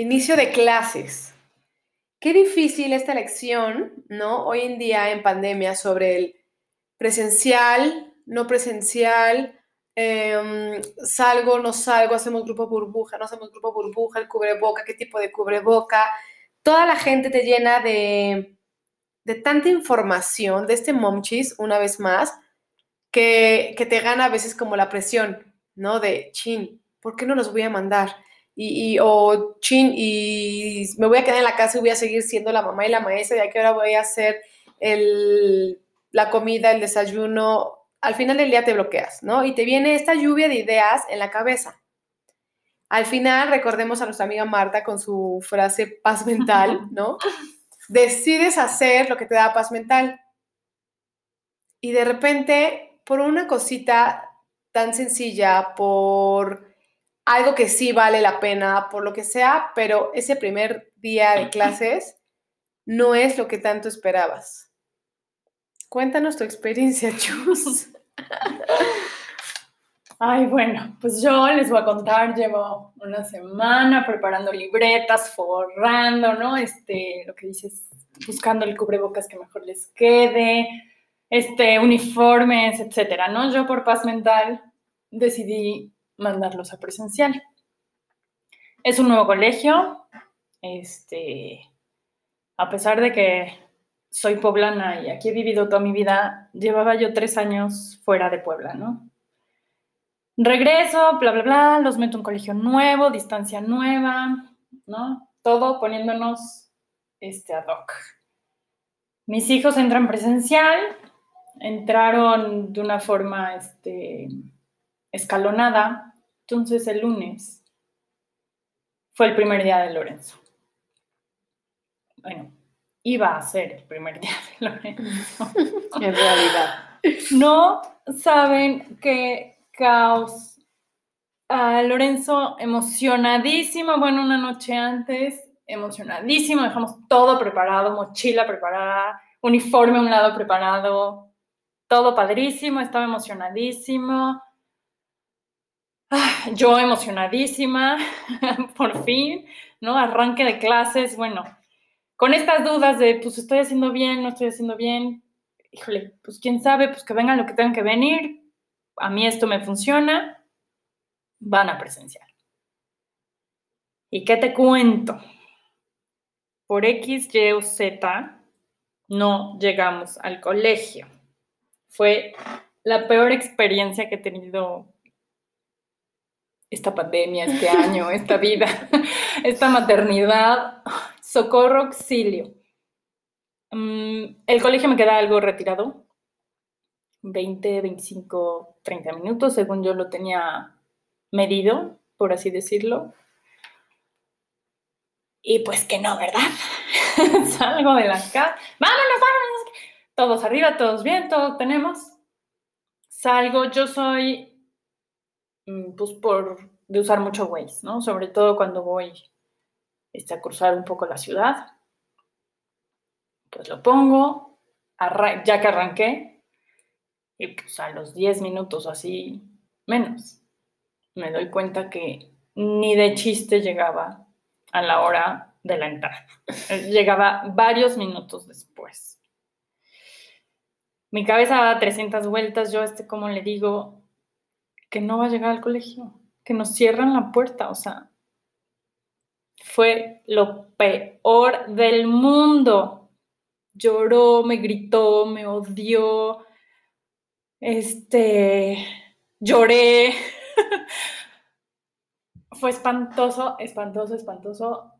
inicio de clases. Qué difícil esta elección, ¿no? Hoy en día en pandemia sobre el presencial, no presencial, em, salgo, no salgo, hacemos grupo burbuja, no hacemos grupo burbuja, el cubreboca, qué tipo de cubreboca. Toda la gente te llena de, de tanta información, de este momchis, una vez más, que, que te gana a veces como la presión, ¿no? De, chin, ¿por qué no los voy a mandar? Y, o chin, y me voy a quedar en la casa y voy a seguir siendo la mamá y la maestra, ya que ahora voy a hacer el, la comida, el desayuno, al final del día te bloqueas, ¿no? Y te viene esta lluvia de ideas en la cabeza. Al final, recordemos a nuestra amiga Marta con su frase paz mental, ¿no? Decides hacer lo que te da paz mental. Y de repente, por una cosita tan sencilla, por algo que sí vale la pena, por lo que sea, pero ese primer día de clases no es lo que tanto esperabas. Cuéntanos tu experiencia, Chus. Ay, bueno, pues yo les voy a contar, llevo una semana preparando libretas, forrando, ¿no? Este, lo que dices, buscando el cubrebocas que mejor les quede, este, uniformes, etcétera, ¿no? Yo por paz mental decidí mandarlos a presencial. Es un nuevo colegio, este, a pesar de que soy poblana y aquí he vivido toda mi vida, llevaba yo tres años fuera de Puebla, ¿no? Regreso, bla, bla, bla, los meto en un colegio nuevo, distancia nueva, ¿no? Todo poniéndonos este, ad hoc. Mis hijos entran presencial, entraron de una forma este, escalonada, entonces el lunes fue el primer día de Lorenzo. Bueno, iba a ser el primer día de Lorenzo. en realidad. No saben qué caos. Lorenzo emocionadísimo, bueno, una noche antes, emocionadísimo, dejamos todo preparado, mochila preparada, uniforme a un lado preparado, todo padrísimo, estaba emocionadísimo. Ah, yo emocionadísima, por fin, ¿no? Arranque de clases, bueno, con estas dudas de, pues estoy haciendo bien, no estoy haciendo bien, híjole, pues quién sabe, pues que vengan lo que tengan que venir, a mí esto me funciona, van a presenciar. ¿Y qué te cuento? Por X, Y o Z no llegamos al colegio. Fue la peor experiencia que he tenido esta pandemia, este año, esta vida, esta maternidad socorro, auxilio. Mm, el colegio me queda algo retirado, 20, 25, 30 minutos, según yo lo tenía medido, por así decirlo. Y pues que no, ¿verdad? Salgo de la casa, vámonos, vámonos. Todos arriba, todos bien, todos tenemos. Salgo, yo soy, pues por de usar mucho Waze, ¿no? Sobre todo cuando voy este, a cruzar un poco la ciudad. Pues lo pongo, ya que arranqué, y pues a los 10 minutos así, menos, me doy cuenta que ni de chiste llegaba a la hora de la entrada. Llegaba varios minutos después. Mi cabeza da 300 vueltas, yo este, como le digo, que no va a llegar al colegio, que nos cierran la puerta, o sea, fue lo peor del mundo. Lloró, me gritó, me odió, este, lloré. fue espantoso, espantoso, espantoso.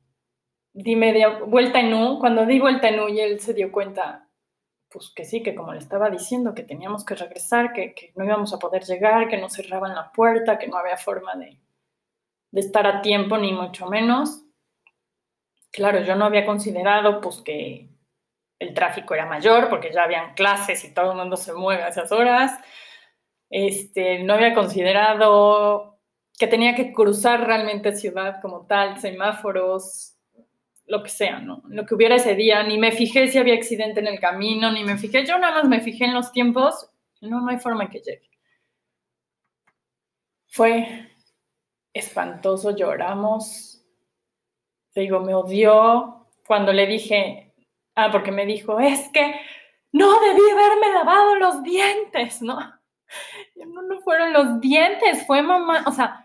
Di media vuelta en U. Cuando di vuelta en U y él se dio cuenta, pues que sí, que como le estaba diciendo, que teníamos que regresar, que, que no íbamos a poder llegar, que nos cerraban la puerta, que no había forma de, de estar a tiempo, ni mucho menos Claro, yo no había considerado pues que el tráfico era mayor porque ya habían clases y todo el mundo se mueve a esas horas. Este, no había considerado que tenía que cruzar realmente ciudad como tal, semáforos, lo que sea, ¿no? Lo que hubiera ese día, ni me fijé si había accidente en el camino, ni me fijé, yo nada más me fijé en los tiempos, no, no hay forma que llegue. Fue espantoso, lloramos, digo, me odió cuando le dije, ah, porque me dijo, es que no debí haberme lavado los dientes, ¿no? No, no fueron los dientes, fue mamá, o sea,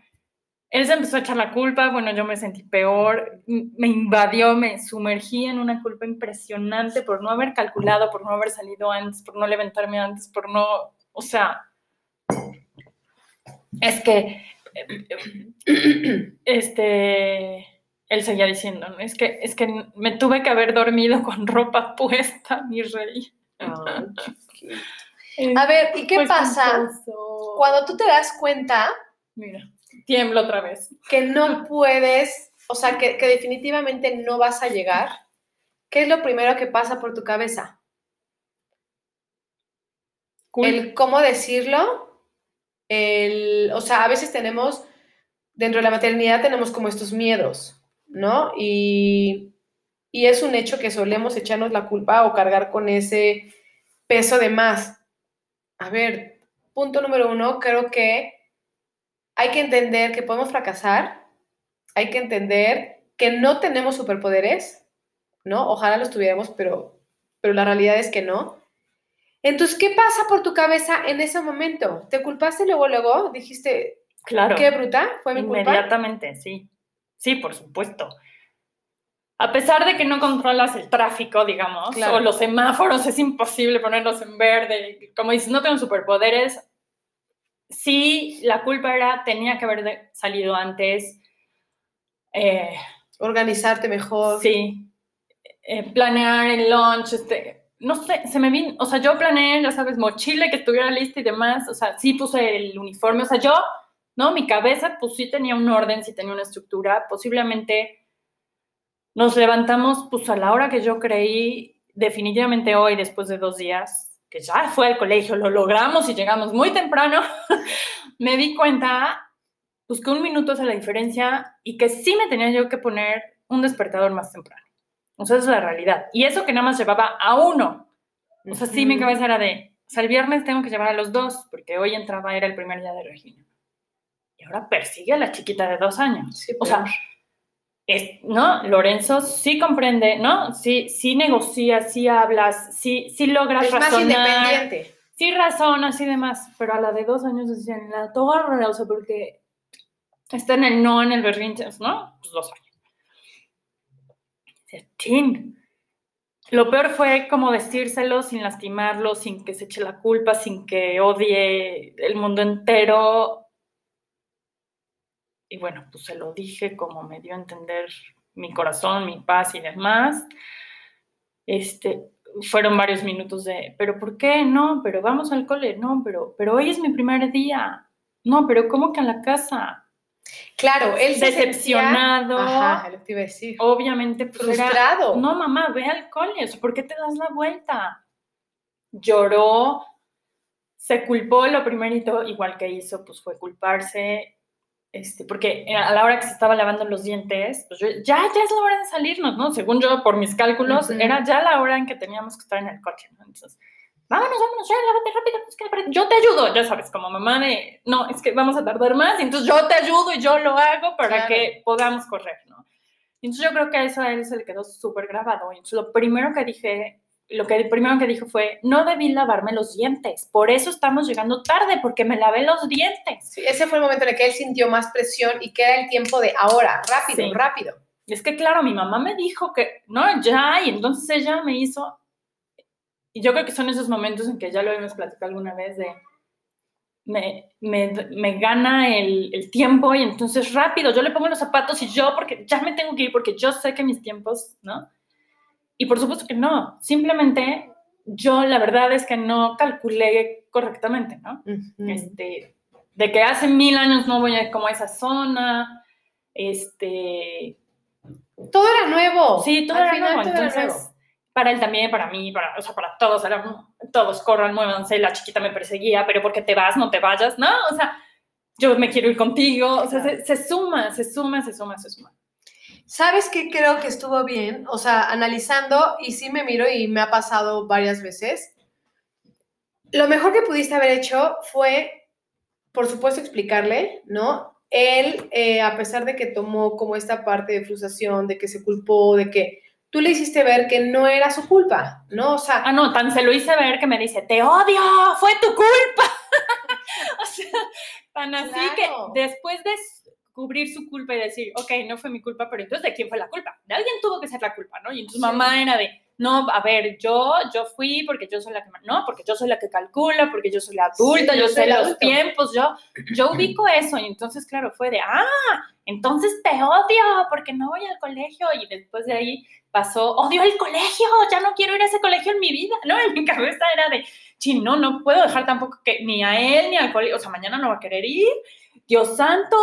él se empezó a echar la culpa, bueno, yo me sentí peor, me invadió, me sumergí en una culpa impresionante por no haber calculado, por no haber salido antes, por no levantarme antes, por no, o sea, es que, este, él seguía diciendo, ¿no? es que, es que me tuve que haber dormido con ropa puesta, mi rey. a ver, ¿y qué pasa cuando tú te das cuenta? Mira tiemblo otra vez. Que no puedes, o sea, que, definitivamente no vas a llegar. ¿Qué es lo primero que pasa por tu cabeza? El cómo decirlo, el, o sea, a veces tenemos, dentro de la maternidad tenemos como estos miedos, ¿no? Y, y es un hecho que solemos echarnos la culpa o cargar con ese peso de más. A ver, punto número uno, creo que hay que entender que podemos fracasar, hay que entender que no tenemos superpoderes, ¿no? Ojalá los tuviéramos, pero, pero la realidad es que no. Entonces, ¿qué pasa por tu cabeza en ese momento? ¿Te culpaste luego, luego? Dijiste, claro. Qué bruta, fue mi Inmediatamente, sí. Sí, por supuesto. A pesar de que no controlas el tráfico, digamos, o los semáforos, es imposible ponerlos en verde. Como dices, no tengo superpoderes, sí, la culpa era, tenía que haber salido antes. Eh, Organizarte mejor. Sí. Eh, planear el lunch, este, no sé, se me vino, o sea, yo planeé, ya sabes, mochila que estuviera lista y demás, o sea, sí puse el uniforme, o sea, yo, ¿no? Mi cabeza, pues sí tenía un orden, sí tenía una estructura, posiblemente nos levantamos, pues a la hora que yo creí, definitivamente hoy, después de dos días, que ya fue al colegio, lo logramos y llegamos muy temprano, me di cuenta, pues que un minuto hace la diferencia y que sí me tenía yo que poner un despertador más temprano. O sea, esa es la realidad. Y eso que nada más llevaba a uno. O sea, sí mi cabeza era de, o sea, el viernes tengo que llevar a los dos, porque hoy entraba, era el primer día de Regina. Y ahora persigue a la chiquita de dos años. o sea, ¿no? Lorenzo sí comprende, ¿no? Sí, sí negocia, sí hablas, sí, sí logras es razonar. más independiente. Sí razonas y demás, pero a la de dos años decían, la torre, o sea, porque está en el no, en el berrinche, ¿no? Pues dos años. Chin. Lo peor fue como decírselo sin lastimarlo, sin que se eche la culpa, sin que odie el mundo entero y bueno, pues se lo dije como me dio a entender mi corazón, mi paz y demás. Este, fueron varios minutos de, pero ¿por qué? No, pero vamos al cole, no, pero, pero hoy es mi primer día. No, pero ¿cómo que a la casa? Claro, él decepcionado. ajá, lo que iba a decir. Obviamente, pues, frustrado. no, mamá, ve al cole, ¿por qué te das la vuelta? Lloró, se culpó, lo primerito, igual que hizo, pues fue culparse, este, porque a la hora que se estaba lavando los dientes, pues ya, ya es la hora de salirnos, ¿no? Según yo, por mis cálculos, era ya la hora en que teníamos que estar en el coche, ¿no? Entonces, vámonos, vámonos, ya, lávate rápido, pues, yo te ayudo, ya sabes, como mamá de, no, es que vamos a tardar más, entonces yo te ayudo y yo lo hago para que podamos correr, ¿no? Entonces yo creo que eso a él se le quedó súper grabado. Entonces lo primero que dije lo que primero que dijo fue, no debí lavarme los dientes, por eso estamos llegando tarde, porque me lavé los dientes. Sí, ese fue el momento en el que él sintió más presión y que era el tiempo de ahora, rápido, rápido. Es que claro, mi mamá me dijo que, no, ya, y entonces ella me hizo, y yo creo que son esos momentos en que ya lo hemos platicado alguna vez de, me, me, me gana el, el, tiempo y entonces rápido, yo le pongo los zapatos y yo, porque ya me tengo que ir, porque yo sé que mis tiempos, ¿no? Y por supuesto que no, simplemente yo la verdad es que no calculé correctamente, ¿no? este, de que hace mil años no voy a como a esa zona, este... Todo era nuevo. Sí, todo era nuevo. Entonces, para él también, para mí, para, o sea, para todos, era, todos corran, muévanse, la chiquita me perseguía, pero porque te vas, no te vayas, ¿no? O sea, yo me quiero ir contigo, o sea, se suma, se suma, se suma, se suma. ¿Sabes qué creo que estuvo bien? O sea, analizando, y sí me miro y me ha pasado varias veces, lo mejor que pudiste haber hecho fue, por supuesto, explicarle, ¿no? él, eh, a pesar de que tomó como esta parte de frustración, de que se culpó, de que tú le hiciste ver que no era su culpa, ¿no? O sea... Ah, no, tan se lo hice ver que me dice, te odio, fue tu culpa. o sea, tan así que después de cubrir su culpa y decir, ok, no fue mi culpa, pero entonces, ¿de quién fue la culpa? De alguien tuvo que ser la culpa, ¿no? Y entonces mamá era de, no, a ver, yo, yo fui porque yo soy la que, no, porque yo soy la que calcula, porque yo soy la adulta, yo, sé los tiempos, yo, yo ubico eso. Y entonces, claro, fue de, ah, entonces te odio porque no voy al colegio. Y después de ahí pasó, odio el colegio, ya no quiero ir a ese colegio en mi vida, ¿no? En mi cabeza era de, sí, no, no puedo dejar tampoco que ni a él ni al colegio, o sea, mañana no va a querer ir. Dios santo,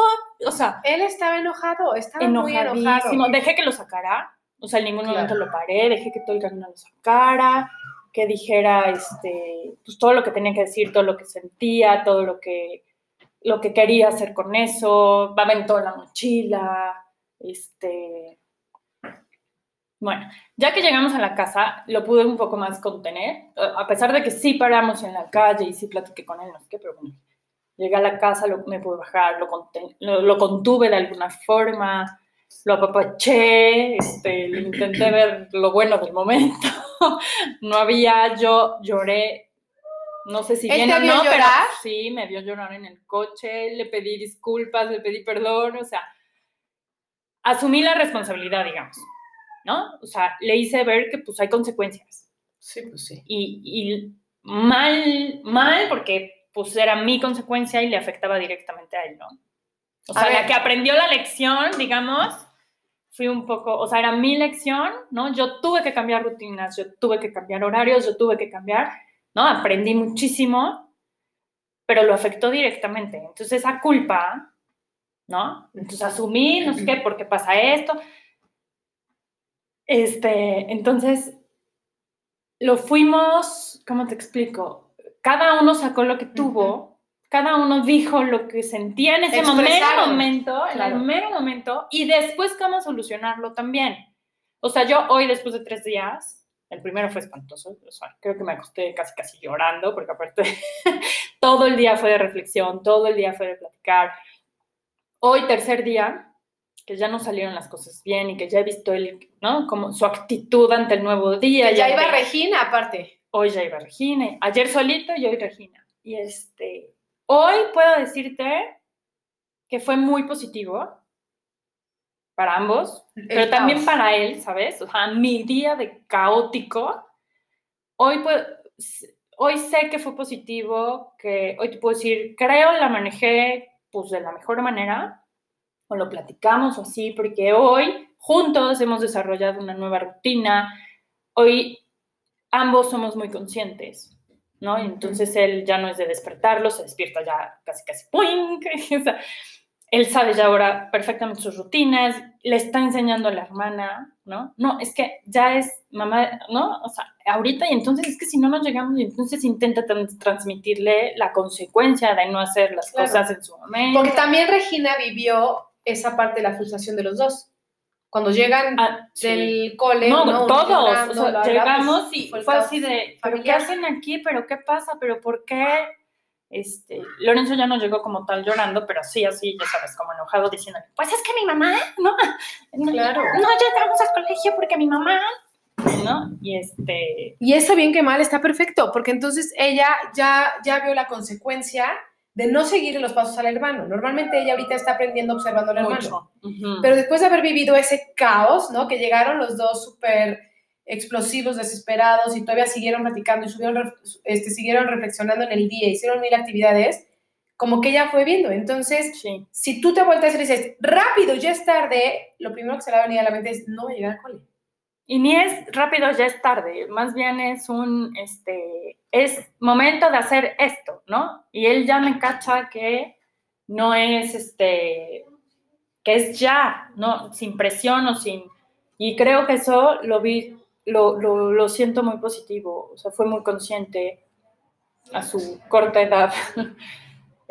o sea. Él estaba enojado, estaba muy enojado. Dejé que lo sacara o sea, en ningún momento lo paré, dejé que todo el camino lo sacara, que dijera este, pues, todo lo que tenía que decir, todo lo que sentía, todo lo que, lo que quería hacer con eso, va aventó la mochila, este... Bueno, ya que llegamos a la casa, lo pude un poco más contener, a pesar de que sí paramos en la calle y sí platiqué con él, no sé qué, pero bueno, llegué a la casa, lo, me pude bajar, lo, lo contuve de alguna forma, lo apapaché, este, intenté ver lo bueno del momento. no había, yo lloré, no sé si bien o no, pero sí, me vio llorar en el coche, le pedí disculpas, le pedí perdón, o sea, asumí la responsabilidad, digamos, ¿no? O sea, le hice ver que pues hay consecuencias. Sí, pues sí. Y, y mal, mal, porque pues era mi consecuencia y le afectaba directamente a él, ¿no? O sea, la que aprendió la lección, digamos, fui un poco, o sea, era mi lección, ¿no? Yo tuve que cambiar rutinas, yo tuve que cambiar horarios, yo tuve que cambiar, ¿no? Aprendí muchísimo, pero lo afectó directamente. Entonces, esa culpa, ¿no? Entonces, asumí, no sé qué, ¿por qué pasa esto? Este, entonces, lo fuimos, ¿cómo te explico? Cada uno sacó lo que tuvo cada uno dijo lo que sentía en ese momento, en el mero momento, y después cómo solucionarlo también. O sea, yo hoy, después de tres días, el primero fue espantoso, o sea, creo que me acosté casi, casi llorando, porque aparte todo el día fue de reflexión, todo el día fue de platicar. Hoy, tercer día, que ya no salieron las cosas bien y que ya he visto él, ¿no? Como su actitud ante el nuevo día. ya, iba Regina, aparte. Hoy ya iba Regina. Ayer solito y hoy Regina. Y este, Hoy puedo decirte que fue muy positivo para ambos, pero también para él, ¿sabes? O sea, mi día de caótico, hoy, hoy sé que fue positivo, que hoy te puedo decir, creo la manejé pues de la mejor manera, o lo platicamos o así, porque hoy juntos hemos desarrollado una nueva rutina, hoy ambos somos muy conscientes ¿no? Y entonces él ya no es de despertarlo, se despierta ya casi, casi, sea, él sabe ya ahora perfectamente sus rutinas, le está enseñando a la hermana, ¿no? No, es que ya es mamá, ¿no? O sea, ahorita y entonces es que si no nos llegamos, entonces intenta transmitirle la consecuencia de no hacer las cosas en su momento. Porque también Regina vivió esa parte de la frustración de los dos cuando llegan ah, del cole, no, todos, llegamos y fue, así de, ¿pero qué hacen aquí? ¿Pero qué pasa? ¿Pero por qué? Este, Lorenzo ya no llegó como tal llorando, pero sí, así, ya sabes, como enojado, diciendo, pues es que mi mamá, ¿no? Claro. No, llegamos al colegio porque mi mamá, ¿no? Y este... Y eso bien que mal está perfecto, porque entonces ella ya, ya vio la consecuencia de no seguir los pasos al hermano. Normalmente ella ahorita está aprendiendo observando al hermano. Pero después de haber vivido ese caos, ¿no? Que llegaron los dos súper explosivos, desesperados y todavía siguieron platicando y subieron, este, siguieron reflexionando en el día, hicieron mil actividades, como que ella fue viendo. Entonces, si tú te vueltas y dices, rápido, ya es tarde, lo primero que se le va a venir a la mente es, no voy a llegar al cole. Y ni es rápido, ya es tarde, más bien es un, este, es momento de hacer esto, ¿no? Y él ya me cacha que no es, este, que es ya, ¿no? Sin presión o sin... Y creo que eso lo vi, lo, lo, lo siento muy positivo, o sea, fue muy consciente a su corta edad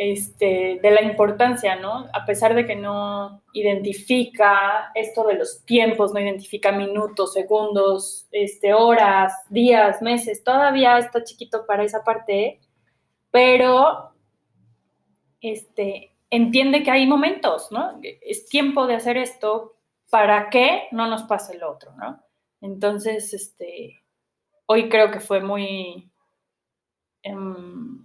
este, de la importancia, ¿no? A pesar de que no identifica esto de los tiempos, no identifica minutos, segundos, este, horas, días, meses, todavía está chiquito para esa parte, pero este, entiende que hay momentos, ¿no? Es tiempo de hacer esto para que no nos pase el otro, ¿no? Entonces, este, hoy creo que fue muy em,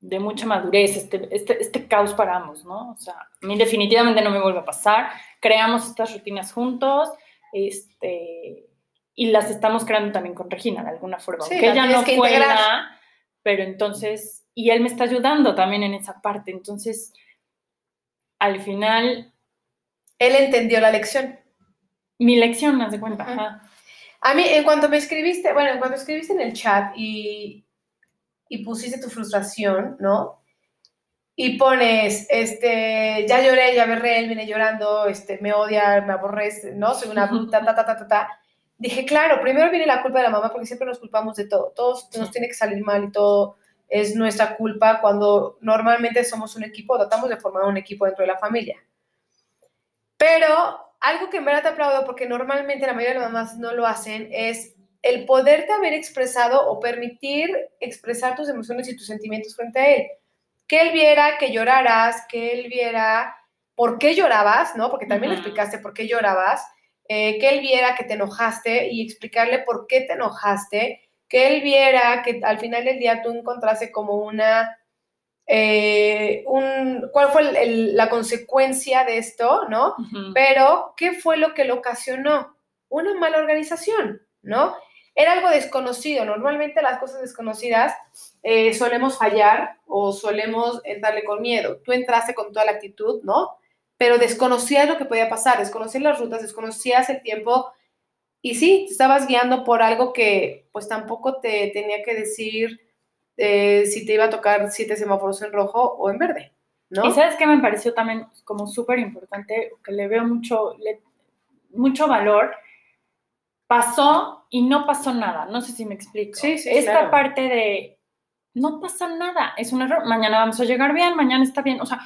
de mucha madurez este, este, este, caos para ambos, ¿no? O sea, a mí definitivamente no me vuelve a pasar. Creamos estas rutinas juntos, este, y las estamos creando también con Regina, de alguna forma. Sí, aunque la ella no que fuera, integrar. pero entonces, y él me está ayudando también en esa parte. Entonces, al final, Él entendió la lección. mi lección, haz de cuenta. Ajá. A mí, en cuanto me escribiste, bueno, en cuanto escribiste en el chat y, y pusiste tu frustración, ¿no? Y pones, este, ya lloré, ya berré, él viene llorando, este, me odia, me aborrece, ¿no? Soy una bruta, ta, ta, ta, ta, ta. Dije, claro, primero viene la culpa de la mamá porque siempre nos culpamos de todo. Todos Sí. nos tiene que salir mal y todo es nuestra culpa cuando normalmente somos un equipo, tratamos de formar un equipo dentro de la familia. Pero algo que en verdad te aplaudo, porque normalmente la mayoría de las mamás no lo hacen, es el poderte haber expresado o permitir expresar tus emociones y tus sentimientos frente a él. Que él viera que lloraras, que él viera por qué llorabas, ¿no? Porque también le Ujú. explicaste por qué llorabas, eh, que él viera que te enojaste y explicarle por qué te enojaste, que él viera que al final del día tú encontraste como una eh, un, cuál fue el- el- la consecuencia de esto, ¿no? Pero, ¿qué fue lo que lo ocasionó? Una mala organización, ¿no? Era algo desconocido. Normalmente las cosas desconocidas eh, solemos fallar o solemos entrarle con miedo. Tú entraste con toda la actitud, ¿no? Pero desconocías lo que podía pasar, desconocías las rutas, desconocías el tiempo y sí, te estabas guiando por algo que pues tampoco te tenía que decir eh, si te iba a tocar siete semáforos en rojo o en verde, ¿no? Y sabes qué me pareció también como súper importante, que le veo mucho, mucho valor. Pasó y no pasó nada. No sé si me explico. Sí, sí, Esta claro. parte de no pasa nada, es un error. Mañana vamos a llegar bien, mañana está bien. O sea,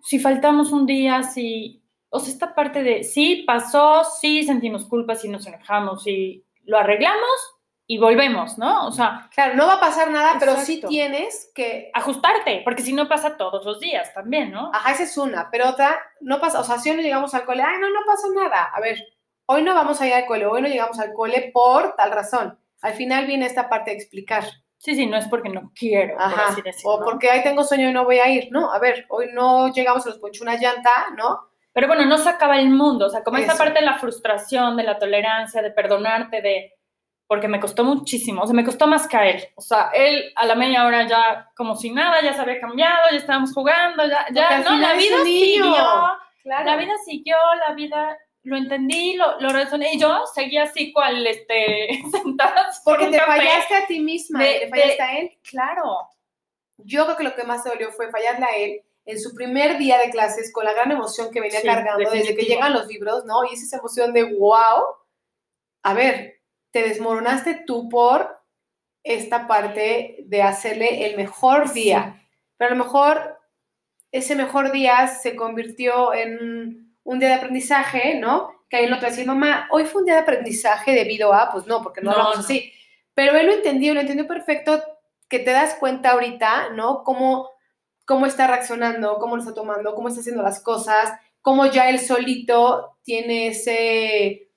si faltamos un día, si. O sea, esta parte de sí pasó, sí sentimos culpa, sí nos enojamos, sí lo arreglamos y volvemos, ¿no? O sea, Claro, no va a pasar nada, pero sí tienes que ajustarte, porque si no pasa todos los días también, ¿no? Ajá, esa es una, pero otra, no pasa, o sea, si no llegamos al cole, ay, no, no pasa nada. A ver, hoy no vamos a ir al cole, hoy no llegamos al cole por tal razón. Al final viene esta parte de explicar. Sí, sí, no es porque no quiero, por Ajá, así decirlo. o porque ahí tengo sueño y no voy a ir, ¿no? A ver, hoy no llegamos, se nos ponchó una llanta, ¿no? Pero bueno, no se acaba el mundo, o sea, como esta Eso. parte de la frustración, de la tolerancia, de perdonarte, de... Porque me costó muchísimo, o sea, me costó más que a él. O sea, él a la media hora ya como si nada, ya se había cambiado, ya estábamos jugando, ya, no, la vida siguió, Claro. la vida siguió, la vida lo entendí, lo, lo razoné, y yo seguía así cual, este, sentada por Porque te café. fallaste a ti misma, De- te fallaste de- a él. Claro, Yo creo que lo que más te dolió fue fallarle a él en su primer día de clases con la gran emoción que venía Sí, cargando desde que llegan los libros, ¿no? Y es esa emoción de wow. A ver, te desmoronaste tú por esta parte de hacerle el mejor día. Pero a lo mejor ese mejor día se convirtió en un día de aprendizaje, ¿no? Que ahí lo te decía, mamá, hoy fue un día de aprendizaje debido a, pues no, porque no, No, hablamos no. así. Pero él lo entendió, lo entendió perfecto, que te das cuenta ahorita, ¿no? Cómo, cómo está reaccionando, cómo lo está tomando, cómo está haciendo las cosas, cómo ya él solito tiene ese,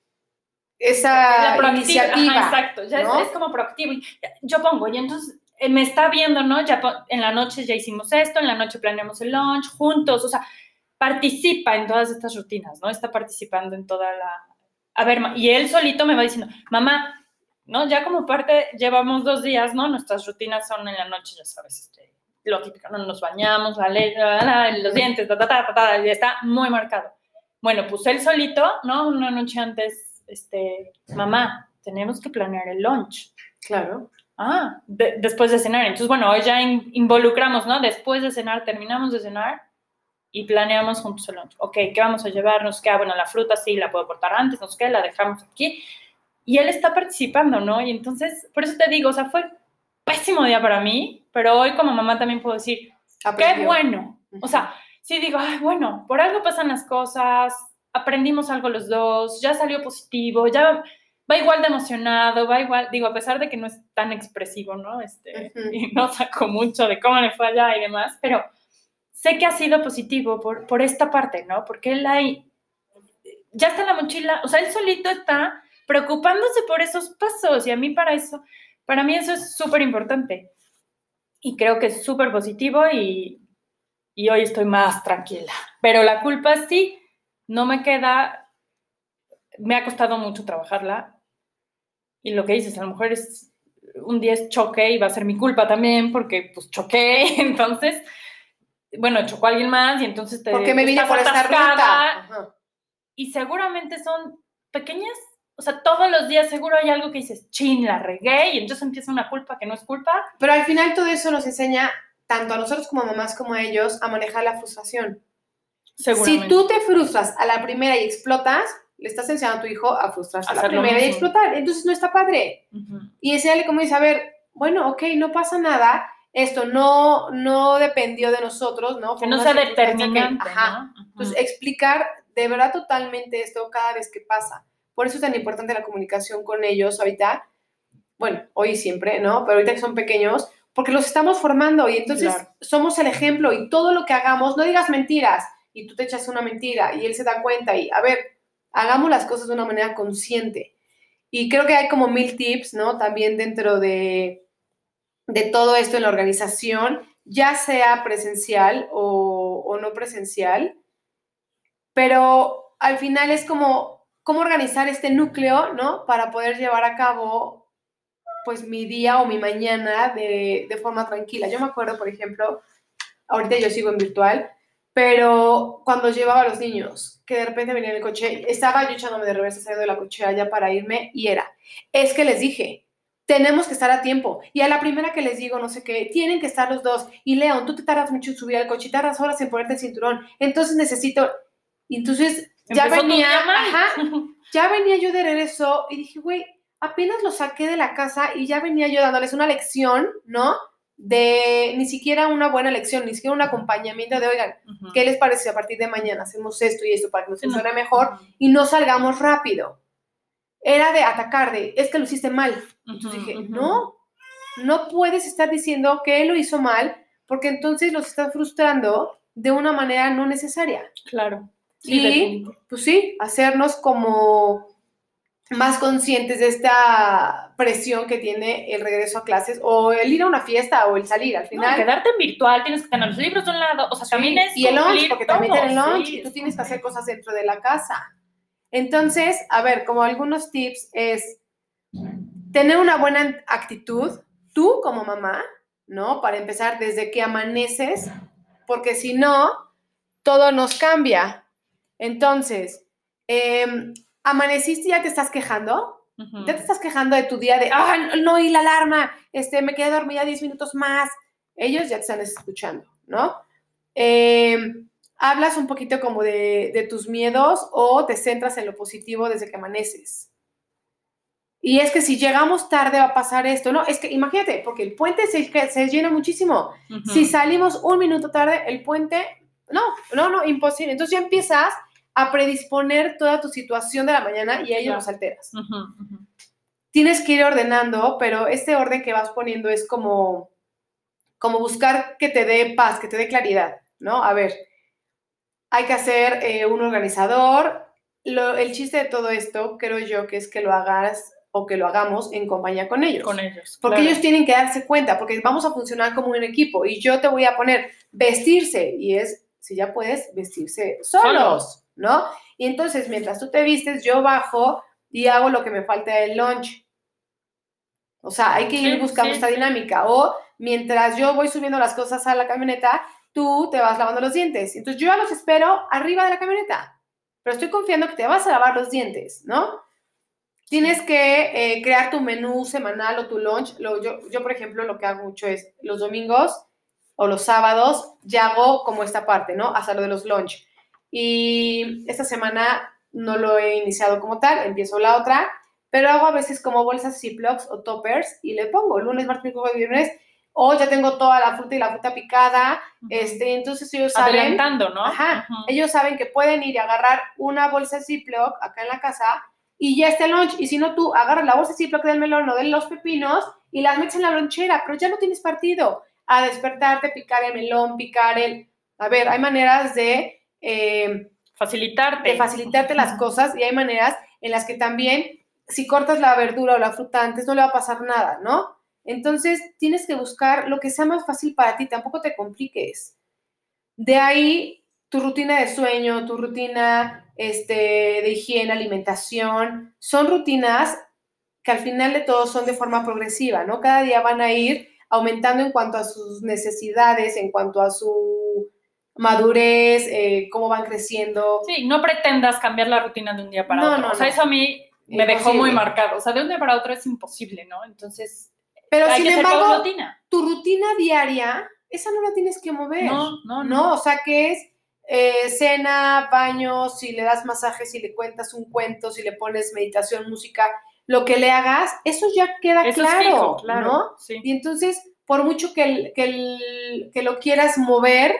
esa iniciativa. ajá, exacto, ya es- ¿no? es, como proactivo. Yo pongo, y entonces eh, me está viendo, ¿no? Ya en la noche ya hicimos esto, en la noche planeamos el lunch juntos, o sea, participa en todas estas rutinas, ¿no? Está participando en toda la... A ver, y él solito me va diciendo, mamá, ¿no? Ya como parte, llevamos dos días, ¿no? Nuestras rutinas son en la noche, ya sabes, este, lo típico, ¿no? Nos bañamos, la le- la- la- los dientes, ta, ta, ta, ta, ta, y está muy marcado. Bueno, pues él solito, ¿no? Una noche antes, este, mamá, tenemos que planear el lunch. Claro. Ah, de- después de cenar. Entonces, bueno, hoy ya in- involucramos, ¿no? Después de cenar, terminamos de cenar y planeamos juntos el lunch. Ok, ¿qué vamos a llevarnos? ¿Qué? Ah, bueno, la fruta sí, la puedo portar antes, no sé qué, la dejamos aquí. Y él está participando, ¿no? Y entonces, por eso te digo, o sea, fue pésimo día para mí, pero hoy como mamá también puedo decir, qué Aprendió. bueno. O sea, sí digo, ay, bueno, por algo pasan las cosas, aprendimos algo los dos, ya salió positivo, ya va igual de emocionado, va igual, digo, a pesar de que no es tan expresivo, ¿no? Este, Ujú. y no saco mucho de cómo le fue allá y demás, pero sé que ha sido positivo por, por esta parte, ¿no? Porque él ahí, ya está en la mochila, o sea, él solito está preocupándose por esos pasos y a mí para eso, para mí eso es súper importante. Y creo que es súper positivo y, y hoy estoy más tranquila. Pero la culpa sí, no me queda, me ha costado mucho trabajarla. Y lo que dices, a lo mejor es un día es choque y va a ser mi culpa también porque pues choqué, entonces, bueno, chocó a alguien más y entonces te... Porque me vine por esta ruta. Y seguramente son pequeñas, o sea, todos los días seguro hay algo que dices, chin, la regué y entonces empieza una culpa que no es culpa. Pero al final todo eso nos enseña, tanto a nosotros como a mamás como a ellos, a manejar la frustración. Si tú te frustras a la primera y explotas, le estás enseñando a tu hijo a frustrarse a la primera y explotar. Entonces no está padre. Y enseñarle como dice, a ver, bueno, ok, no pasa nada. Esto no, no dependió de nosotros, ¿no? que no sea determinante. Ajá. Entonces, explicar de verdad totalmente esto cada vez que pasa. Por eso es tan importante la comunicación con ellos ahorita. Bueno, hoy siempre, ¿no? Pero ahorita que son pequeños, porque los estamos formando y entonces somos el ejemplo y todo lo que hagamos, no digas mentiras y tú te echas una mentira y él se da cuenta y, a ver, hagamos las cosas de una manera consciente. Y creo que hay como mil tips, ¿no? También dentro de, de todo esto en la organización, ya sea presencial o, no presencial, pero al final es como cómo organizar este núcleo, ¿no? Para poder llevar a cabo pues mi día o mi mañana de, de forma tranquila. Yo me acuerdo, por ejemplo, ahorita yo sigo en virtual, pero cuando llevaba a los niños, que de repente venía en el coche, estaba yo echándome de reversa saliendo de la cochera ya para irme y era, es que les dije, tenemos que estar a tiempo. Y a la primera que les digo, no sé qué, tienen que estar los dos. Y León, tú te tardas mucho en subir al coche tardas horas en ponerte el cinturón. Entonces necesito. Entonces ya venía, ya venía yo de regreso y dije, güey, apenas lo saqué de la casa y ya venía yo dándoles una lección, ¿no? de ni siquiera una buena lección, ni siquiera un acompañamiento de, oigan, ¿qué les parece a partir de mañana hacemos esto y esto para que nos funcione mejor y no salgamos rápido? Era de atacar, de, es que lo hiciste mal. Entonces dije, no, no puedes estar diciendo que él lo hizo mal, porque entonces los estás frustrando de una manera no necesaria. Claro. y, pues sí, hacernos como más conscientes de esta presión que tiene el regreso a clases o el ir a una fiesta o el salir al final. quedarte en virtual, tienes que tener los libros de un lado, o sea, también es Y el lunch, porque también tiene lunch y tú tienes que hacer cosas dentro de la casa. Entonces, a ver, como algunos tips es tener una buena actitud, tú como mamá, ¿no? Para empezar desde que amaneces, porque si no, todo nos cambia. Entonces, eh, amaneciste y ya te estás quejando. Ya te estás quejando de tu día de, ah, no oí la alarma, este, me quedé dormida 10 minutos más. Ellos ya te están escuchando, ¿no? Em, hablas un poquito como de, de, tus miedos o te centras en lo positivo desde que amaneces. Y es que si llegamos tarde va a pasar esto, ¿no? Es que imagínate, porque el puente se, se llena muchísimo. Si salimos un minuto tarde, el puente, no, no, no, imposible. Entonces ya empiezas a predisponer toda tu situación de la mañana y a ello los alteras. Tienes que ir ordenando, pero este orden que vas poniendo es como, como buscar que te dé paz, que te dé claridad, ¿no? A ver, hay que hacer eh, un organizador. el chiste de todo esto, creo yo, que es que lo hagas o que lo hagamos en compañía con ellos. Con ellos. Porque ellos tienen que darse cuenta, porque vamos a funcionar como un equipo y yo te voy a poner vestirse y es, si ya puedes, vestirse solos. ¿no? Y entonces, mientras tú te vistes, yo bajo y hago lo que me falta del lunch. O sea, hay que ir buscando esta dinámica. O mientras yo voy subiendo las cosas a la camioneta, tú te vas lavando los dientes. Entonces, yo ya los espero arriba de la camioneta. Pero estoy confiando que te vas a lavar los dientes, ¿no? Tienes que eh, crear tu menú semanal o tu lunch. Lo, yo, yo, por ejemplo, lo que hago mucho es los domingos o los sábados, ya hago como esta parte, ¿no? Hasta lo de los lunch. Y esta semana no lo he iniciado como tal, empiezo la otra, pero hago a veces como bolsas Ziplocs o toppers y le pongo lunes, martes, miércoles, viernes, o ya tengo toda la fruta y la fruta picada, este, entonces ellos saben... ¿no? Ajá, ellos saben que pueden ir y agarrar una bolsa Ziploc acá en la casa y ya está el lunch, y si no tú agarras la bolsa Ziploc del melón o de los pepinos y las metes en la lonchera, pero ya no tienes partido a despertarte, picar el melón, picar el A ver, hay maneras de, eh, Facilitarte. de facilitarte las cosas y hay maneras en las que también, si cortas la verdura o la fruta antes, no le va a pasar nada, ¿no? Entonces, tienes que buscar lo que sea más fácil para ti, tampoco te compliques. De ahí, tu rutina de sueño, tu rutina este, de higiene, alimentación, son rutinas que al final de todo son de forma progresiva, ¿no? Cada día van a ir aumentando en cuanto a sus necesidades, en cuanto a su madurez, eh, cómo van creciendo. Sí, no pretendas cambiar la rutina de un día para No, otro. no, o sea, no. eso a mí me dejó muy Imposible. marcado. O sea, de un día para otro es imposible, ¿no? Entonces, Pero hay sin que embargo, rutina. tu rutina diaria, esa no la tienes que mover. No, no, no. ¿no? O sea, que es eh, cena, baño, si le das masaje, si le cuentas un cuento, si le pones meditación, música, lo que le hagas, eso ya queda Eso es claro, fijo, claro. ¿no? Sí. Y entonces, por mucho que, el- que, el- que lo quieras mover,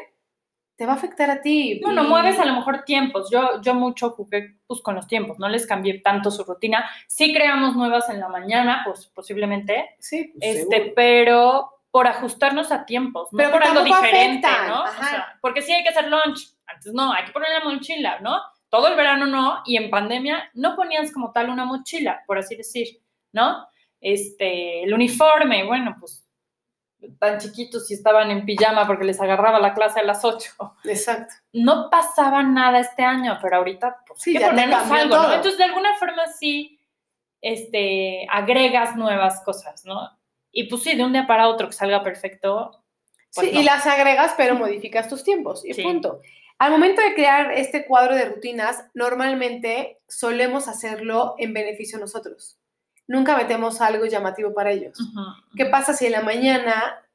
te va a afectar a ti. No, no mueves a lo mejor tiempos. Yo, yo mucho jugué pues, con los tiempos, no les cambié tanto su rutina. Sí creamos nuevas en la mañana, pues posiblemente, Sí, pues, este, seguro. pero por ajustarnos a tiempos, no Pero por que algo diferente, afectan, ¿no? O ajá. sea, porque sí hay que hacer lunch, antes no, hay que poner la mochila, ¿no? Todo el verano no, y en pandemia no ponías como tal una mochila, por así decir, ¿no? Este, el uniforme, bueno, pues tan chiquitos y estaban en pijama porque les agarraba la clase a las 8 Exacto. no pasaba nada este año, pero ahorita pues, Sí, hay que ponernos algo, ¿no? Entonces, de alguna forma sí, este, agregas nuevas cosas, ¿no? Y pues sí, de un día para otro que salga perfecto, pues sí, no. y las agregas, pero modificas tus tiempos y Sí. punto. Al momento de crear este cuadro de rutinas, normalmente solemos hacerlo en beneficio a nosotros. Nunca metemos algo llamativo para ellos. Ujú, ¿Qué pasa si en la mañana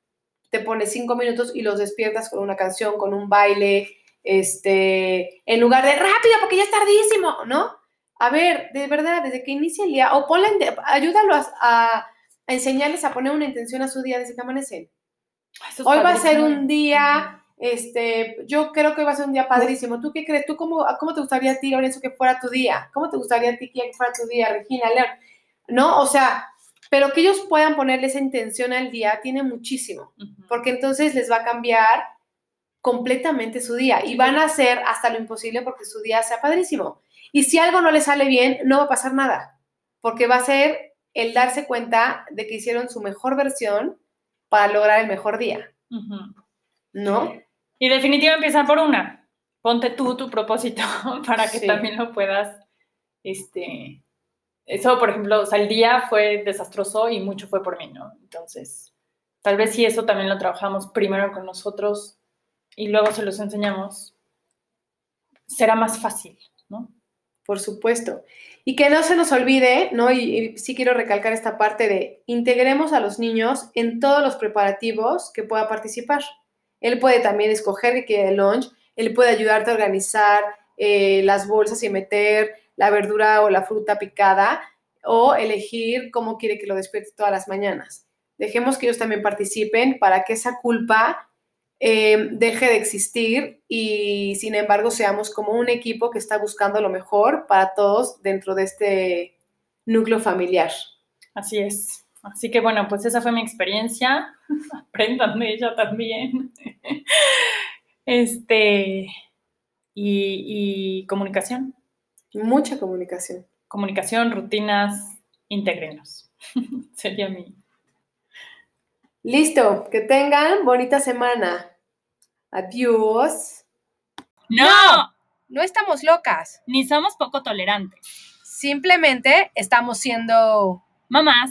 te pones cinco minutos y los despiertas con una canción, con un baile, este, en lugar de rápido porque ya es tardísimo, ¿no? A ver, de verdad, desde que inicia el día, o ponle, de- ayúdalo a, a- a enseñarles a poner una intención a su día desde que amanecen. Es Hoy va a ser un día, este, yo creo que hoy va a ser un día padrísimo. ¿Tú qué crees? ¿Tú cómo, cómo te gustaría a ti, Lorenzo, que fuera tu día? ¿Cómo te gustaría a ti que fuera tu día, Regina, León? ¿No? O sea, pero que ellos puedan ponerle esa intención al día tiene muchísimo, porque entonces les va a cambiar completamente su día y van a hacer hasta lo imposible porque su día sea padrísimo. Y si algo no les sale bien, no va a pasar nada, porque va a ser el darse cuenta de que hicieron su mejor versión para lograr el mejor día. ¿no? Y definitivamente empieza por una. Ponte tú tu propósito para que Sí. también lo puedas, este, eso, por ejemplo, o sea, el día fue desastroso y mucho fue por mí, ¿no? Entonces, tal vez si eso también lo trabajamos primero con nosotros y luego se los enseñamos, será más fácil, ¿no? Por supuesto. Y que no se nos olvide, ¿no? Y, sí quiero recalcar esta parte de integremos a los niños en todos los preparativos que pueda participar. Él puede también escoger que quiere el lunch, él puede ayudarte a organizar eh, las bolsas y meter la verdura o la fruta picada o elegir cómo quiere que lo despierte todas las mañanas. Dejemos que ellos también participen para que esa culpa eh, deje de existir y sin embargo seamos como un equipo que está buscando lo mejor para todos dentro de este núcleo familiar. Así es. Así que bueno, pues esa fue mi experiencia. Aprendan de ella también. Este, y, y comunicación. Mucha comunicación. Comunicación, rutinas, intégrenos. Sería mi. Listo, que tengan bonita semana. Adiós. ¡No! No estamos locas, Ni somos poco tolerantes. simplemente estamos siendo Mamás